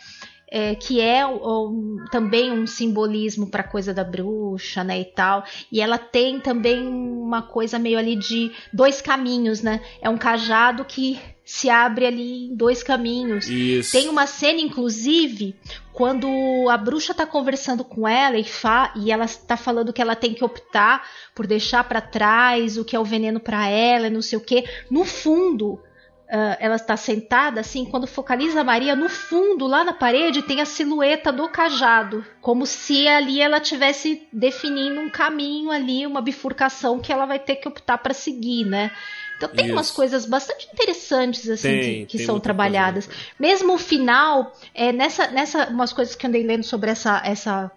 É, que é um, também um simbolismo para a coisa da bruxa, né, e tal. E ela tem também uma coisa meio ali de dois caminhos, né? É um cajado que se abre ali em dois caminhos. Isso. Tem uma cena, inclusive, quando a bruxa tá conversando com ela e, fa e ela tá falando que ela tem que optar por deixar para trás o que é o veneno para ela, não sei o que. No fundo, Uh, ela está sentada assim, quando focaliza a Maria, no fundo, lá na parede, tem a silhueta do cajado, como se ali ela tivesse definindo um caminho ali, uma bifurcação que ela vai ter que optar para seguir, né? Então tem Isso. umas coisas bastante interessantes assim tem, que, que são trabalhadas. Coisa. Mesmo o final, é, nessa, nessa umas coisas que eu andei lendo sobre essa essa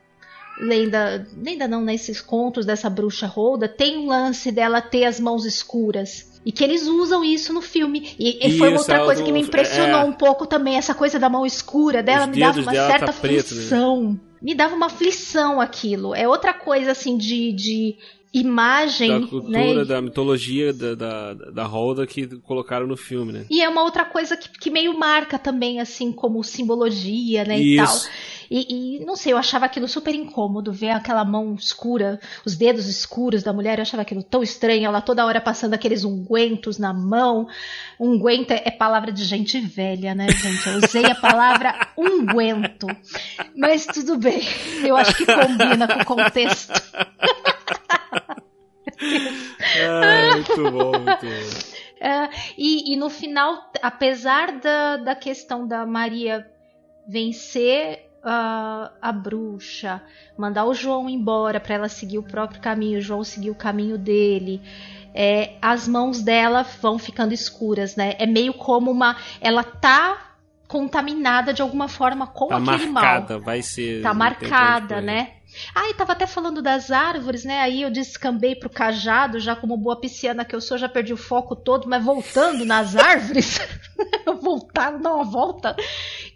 lenda, lenda não, nesses né, contos dessa bruxa roda, tem um lance dela ter as mãos escuras. E que eles usam isso no filme. E, e foi uma outra coisa do, que me impressionou é, um pouco também, essa coisa da mão escura dela, me dava uma certa tá aflição. Preto, né? Me dava uma aflição aquilo. É outra coisa assim de, de imagem. Da cultura, né? da mitologia da, da, da Holda que colocaram no filme, né? E é uma outra coisa que, que meio marca também, assim, como simbologia, né? Isso. E tal. E, e, não sei, eu achava aquilo super incômodo, ver aquela mão escura, os dedos escuros da mulher, eu achava aquilo tão estranho, ela toda hora passando aqueles ungüentos na mão. Unguento é, é palavra de gente velha, né, gente? Eu usei a palavra unguento. Mas tudo bem, eu acho que combina com o contexto. muito bom, muito bom. Uh, e, e, no final, apesar da, da questão da Maria vencer uh, a bruxa, mandar o João embora para ela seguir o próprio caminho, o João seguir o caminho dele, é, as mãos dela vão ficando escuras, né? É meio como uma. Ela tá contaminada de alguma forma com tá aquele marcada, mal. vai ser. Tá marcada, né? Ah, e tava até falando das árvores, né? Aí eu descambei pro cajado, já como boa pisciana que eu sou, já perdi o foco todo, mas voltando nas árvores, voltar, dar uma volta.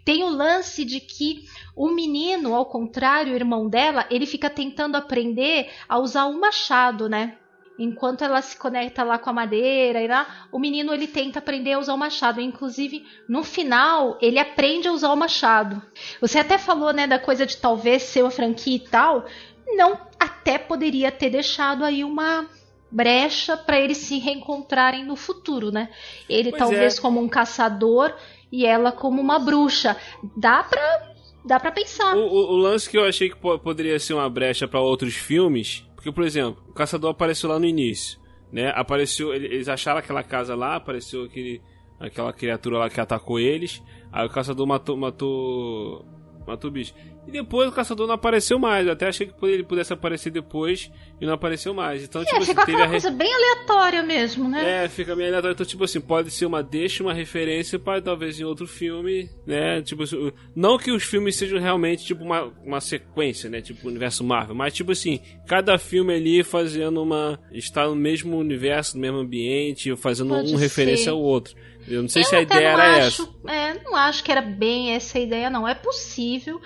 Tem o lance de que o menino, ao contrário, o irmão dela, ele fica tentando aprender a usar o machado, né? Enquanto ela se conecta lá com a madeira e lá, o menino ele tenta aprender a usar o machado. Inclusive, no final, ele aprende a usar o machado. Você até falou, né, da coisa de talvez ser uma franquia e tal. Não, até poderia ter deixado aí uma brecha para eles se reencontrarem no futuro, né? Ele Pois talvez é. como um caçador e ela como uma bruxa. Dá pra, dá pra pensar. O, o- o lance que eu achei que po- poderia ser uma brecha pra outros filmes, porque, por exemplo, o caçador apareceu lá no início, né? Apareceu, ele- eles acharam aquela casa lá, apareceu aquele, aquela criatura lá que atacou eles, aí o caçador matou, matou, matou o bicho. E depois o caçador não apareceu mais. Eu até achei que ele pudesse aparecer depois e não apareceu mais. Então, tipo É, assim, fica teve aquela re- coisa bem aleatória mesmo, né? é, fica meio aleatório. Então, tipo assim, pode ser uma deixa, uma referência para talvez em outro filme, né? Tipo, assim, não que os filmes sejam realmente tipo uma, uma sequência, né? Tipo o universo Marvel, mas tipo assim, cada filme ali fazendo uma. está no mesmo universo, no mesmo ambiente, fazendo Pode referência ser. ao outro. Eu não sei Eu se a ideia era acho, essa. É, não acho que era bem essa a ideia, não. É possível,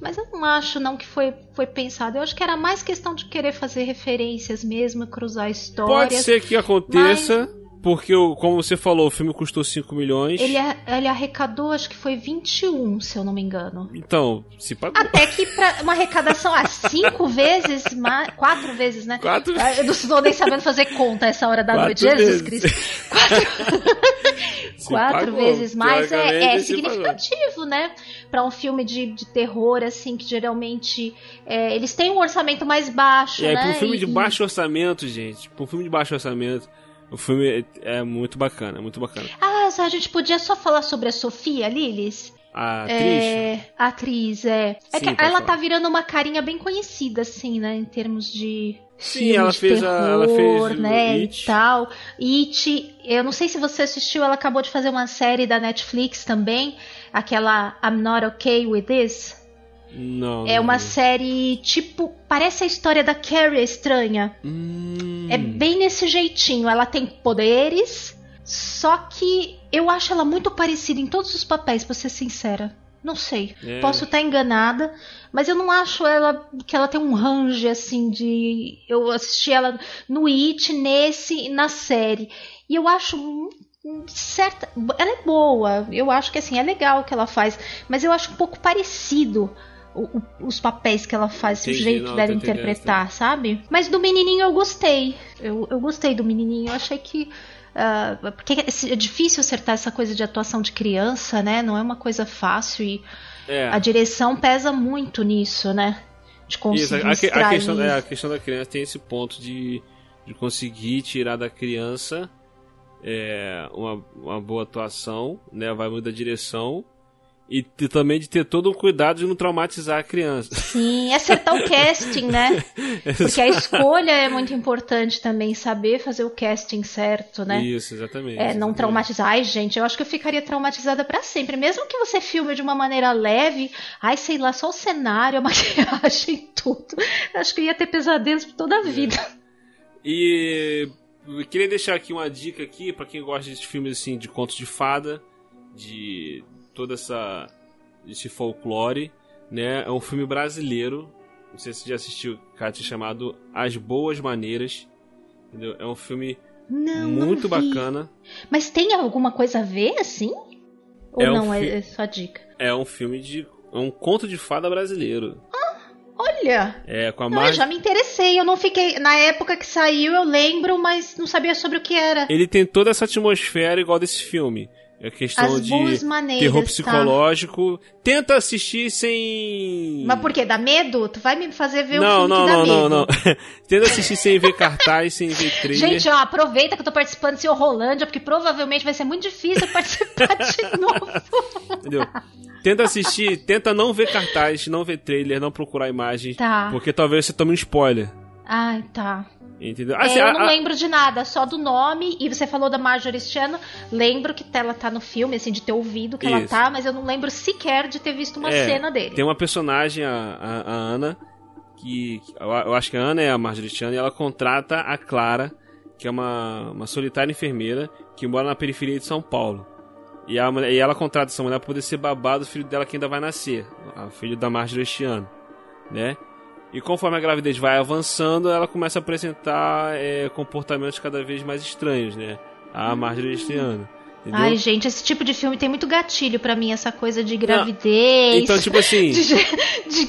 mas eu não acho não que foi, foi pensado. Eu acho que era mais questão de querer fazer referências mesmo, cruzar histórias. Pode ser que aconteça, porque, o- como você falou, o filme custou 5 milhões. Ele, a- ele arrecadou, acho que foi 21, se eu não me engano. Então, se pagou. Até que pra uma arrecadação, ah, cinco vezes, mais, quatro vezes, né? Quatro Ah, Eu não estou nem sabendo fazer conta essa hora da Quatro noite. Jesus vezes. Cristo. Quatro, Se quatro pagou. vezes mais é, é significativo, né? Pra um filme de, de terror, assim, que geralmente é, eles têm um orçamento mais baixo, aí, né? pra um filme E- de baixo orçamento, gente, pra um filme de baixo orçamento, o filme é, é muito bacana, é muito bacana. Ah, a gente podia só falar sobre a Sofia Lilis? A atriz, É, a atriz, é. É Sim, que pode ela falar. tá virando uma carinha bem conhecida, assim, né? Em termos de. Sim, ela fez a- terror, ela fez né? It. E tal. It, eu não sei se você assistiu, ela acabou de fazer uma série da Netflix também. Aquela I'm Not Okay With This. não. É uma não. série tipo. Parece a história da Carrie a Estranha. Hum, É bem nesse jeitinho. Ela tem poderes, só que eu acho ela muito parecida em todos os papéis, pra ser sincera. Não sei. É. Posso estar enganada, mas eu não acho ela que ela tem um range assim de. Eu assisti ela no It, nesse e na série. E eu acho hum, certa. Ela é boa. Eu acho que assim, é legal o que ela faz. Mas eu acho um pouco parecido o- o- os papéis que ela faz, o Entendi, jeito não, dela interpretar, sabe? Mas do menininho eu gostei. Eu, eu gostei do menininho. Eu achei que. Ah, porque é difícil acertar essa coisa de atuação de criança, né? Não é uma coisa fácil e é. a direção pesa muito nisso, né? De Isso, conseguir a, que- a extrair questão, é, a questão da criança tem esse ponto de, de conseguir tirar da criança é, uma, uma boa atuação, né? Vai muito da direção. E também de ter todo o cuidado de não traumatizar a criança. Sim, acertar o casting, né? Porque a escolha é muito importante também, saber fazer o casting certo, né? Isso, exatamente. É, não exatamente. traumatizar. Ai, gente, eu acho que eu ficaria traumatizada pra sempre. Mesmo que você filme de uma maneira leve, ai, sei lá, só o cenário, a maquiagem, tudo. Acho que eu ia ter pesadelos por toda a vida. E eu queria deixar aqui uma dica aqui para quem gosta de filmes assim de contos de fada, de toda essa esse folclore, né? É um filme brasileiro. Não sei se você já assistiu, Kátia, chamado As Boas Maneiras. Entendeu? É um filme Não, muito não bacana. Mas tem alguma coisa a ver, assim? Ou É um não, fi- é, é só dica? É um filme de é um conto de fada brasileiro. Olha, É com a não, eu Mar... já me interessei. Eu não fiquei. Na época que saiu, eu lembro, mas não sabia sobre o que era. Ele tem toda essa atmosfera igual desse filme. É questão As de maneiras. terror tá? psicológico. Tenta assistir sem. Mas por quê? Dá medo? Tu vai me fazer ver não, um filme não, que dá não, medo. não, não. Tenta assistir sem ver cartaz, sem ver trailer. Gente, ó, aproveita que eu tô participando desse Rolândia, porque provavelmente vai ser muito difícil participar de novo. Entendeu? Tenta assistir, tenta não ver cartaz, não ver trailer, não procurar imagem. Tá. Porque talvez você tome um spoiler. Ai, tá. Entendeu? Assim, é, eu não a, lembro de nada, só do nome. E você falou da Marjorie Stiano. Lembro que ela tá no filme, assim, de ter ouvido que isso. ela tá, mas eu não lembro sequer de ter visto uma é, cena dele. Tem uma personagem, a, a, a Ana, que. Eu acho que a Ana é a Marjorie Stiano, e ela contrata a Clara, que é uma, uma solitária enfermeira que mora na periferia de São Paulo. E, a, e ela contrata essa mulher pra poder ser babado do filho dela que ainda vai nascer, o filho da Marjorie Stiano, né? E conforme a gravidez vai avançando, ela começa a apresentar é, comportamentos cada vez mais estranhos, né? A Marjorie Stiano. Entendeu? Ai, gente, esse tipo de filme tem muito gatilho para mim, essa coisa de gravidez. Não. Então, tipo assim, de,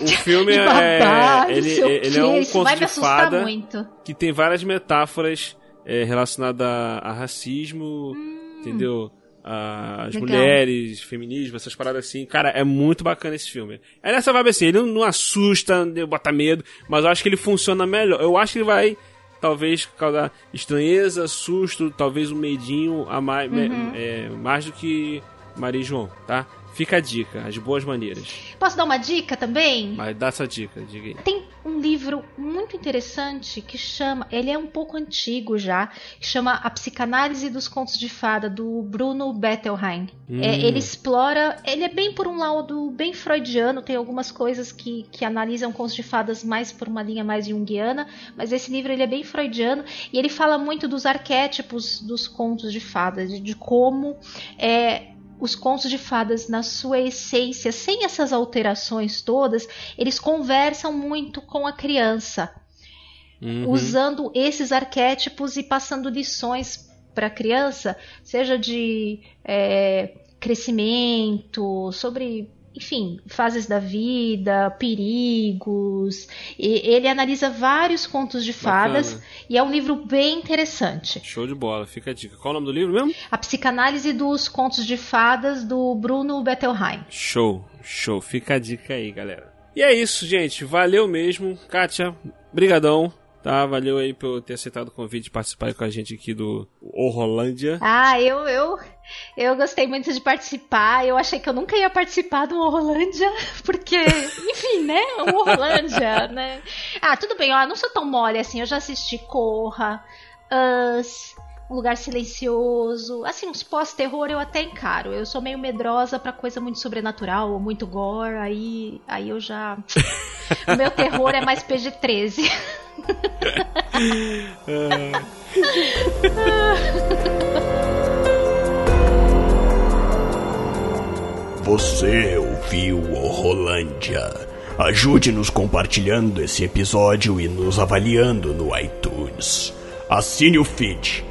de, o filme é, babado, é, ele, ele é um conto de fada muito. que tem várias metáforas é, relacionadas a, a racismo, hum. entendeu? As Legal. mulheres, feminismo, essas paradas assim. Cara, é muito bacana esse filme. É nessa vibe assim, ele não assusta, bota medo, mas eu acho que ele funciona melhor. Eu acho que ele vai, talvez, causar estranheza, susto, talvez um medinho a mais, uhum. é, mais do que Maria e João, tá? Fica a dica, as boas maneiras. Posso dar uma dica também? Mas dá essa dica, diga aí. Tem um livro muito interessante que chama, ele é um pouco antigo já, que chama A Psicanálise dos Contos de Fada, do Bruno Bettelheim. É, hum. É, ele explora, ele é bem por um lado bem freudiano, tem algumas coisas que, que analisam contos de fadas mais por uma linha mais junguiana, mas esse livro ele é bem freudiano e ele fala muito dos arquétipos dos contos de fadas, de, de como é, os contos de fadas, na sua essência, sem essas alterações todas, eles conversam muito com a criança, uhum. usando esses arquétipos e passando lições para a criança, seja de é, crescimento, sobre enfim, fases da vida, perigos. E ele analisa vários contos de fadas Bacana. e é um livro bem interessante. Show de bola, fica a dica. Qual é o nome do livro mesmo? A Psicanálise dos Contos de Fadas do Bruno Bettelheim. Show, show. Fica a dica aí, galera. E é isso, gente. Valeu mesmo. Kátia, brigadão. Tá, valeu aí por ter aceitado o convite de participar com a gente aqui do Horrolândia. Ah, eu, eu, eu gostei muito de participar. Eu achei que eu nunca ia participar do Horrolândia, porque, enfim, né? O Horrolândia, né? Ah, tudo bem, ó, não sou tão mole assim. Eu já assisti Corra, Us, Um Lugar Silencioso. Assim, uns pós-terror eu até encaro. Eu sou meio medrosa pra coisa muito sobrenatural ou muito gore. Aí, aí eu já. o meu terror é mais PG-13. Você ouviu o Rolândia? Ajude-nos compartilhando esse episódio e nos avaliando no iTunes. Assine o feed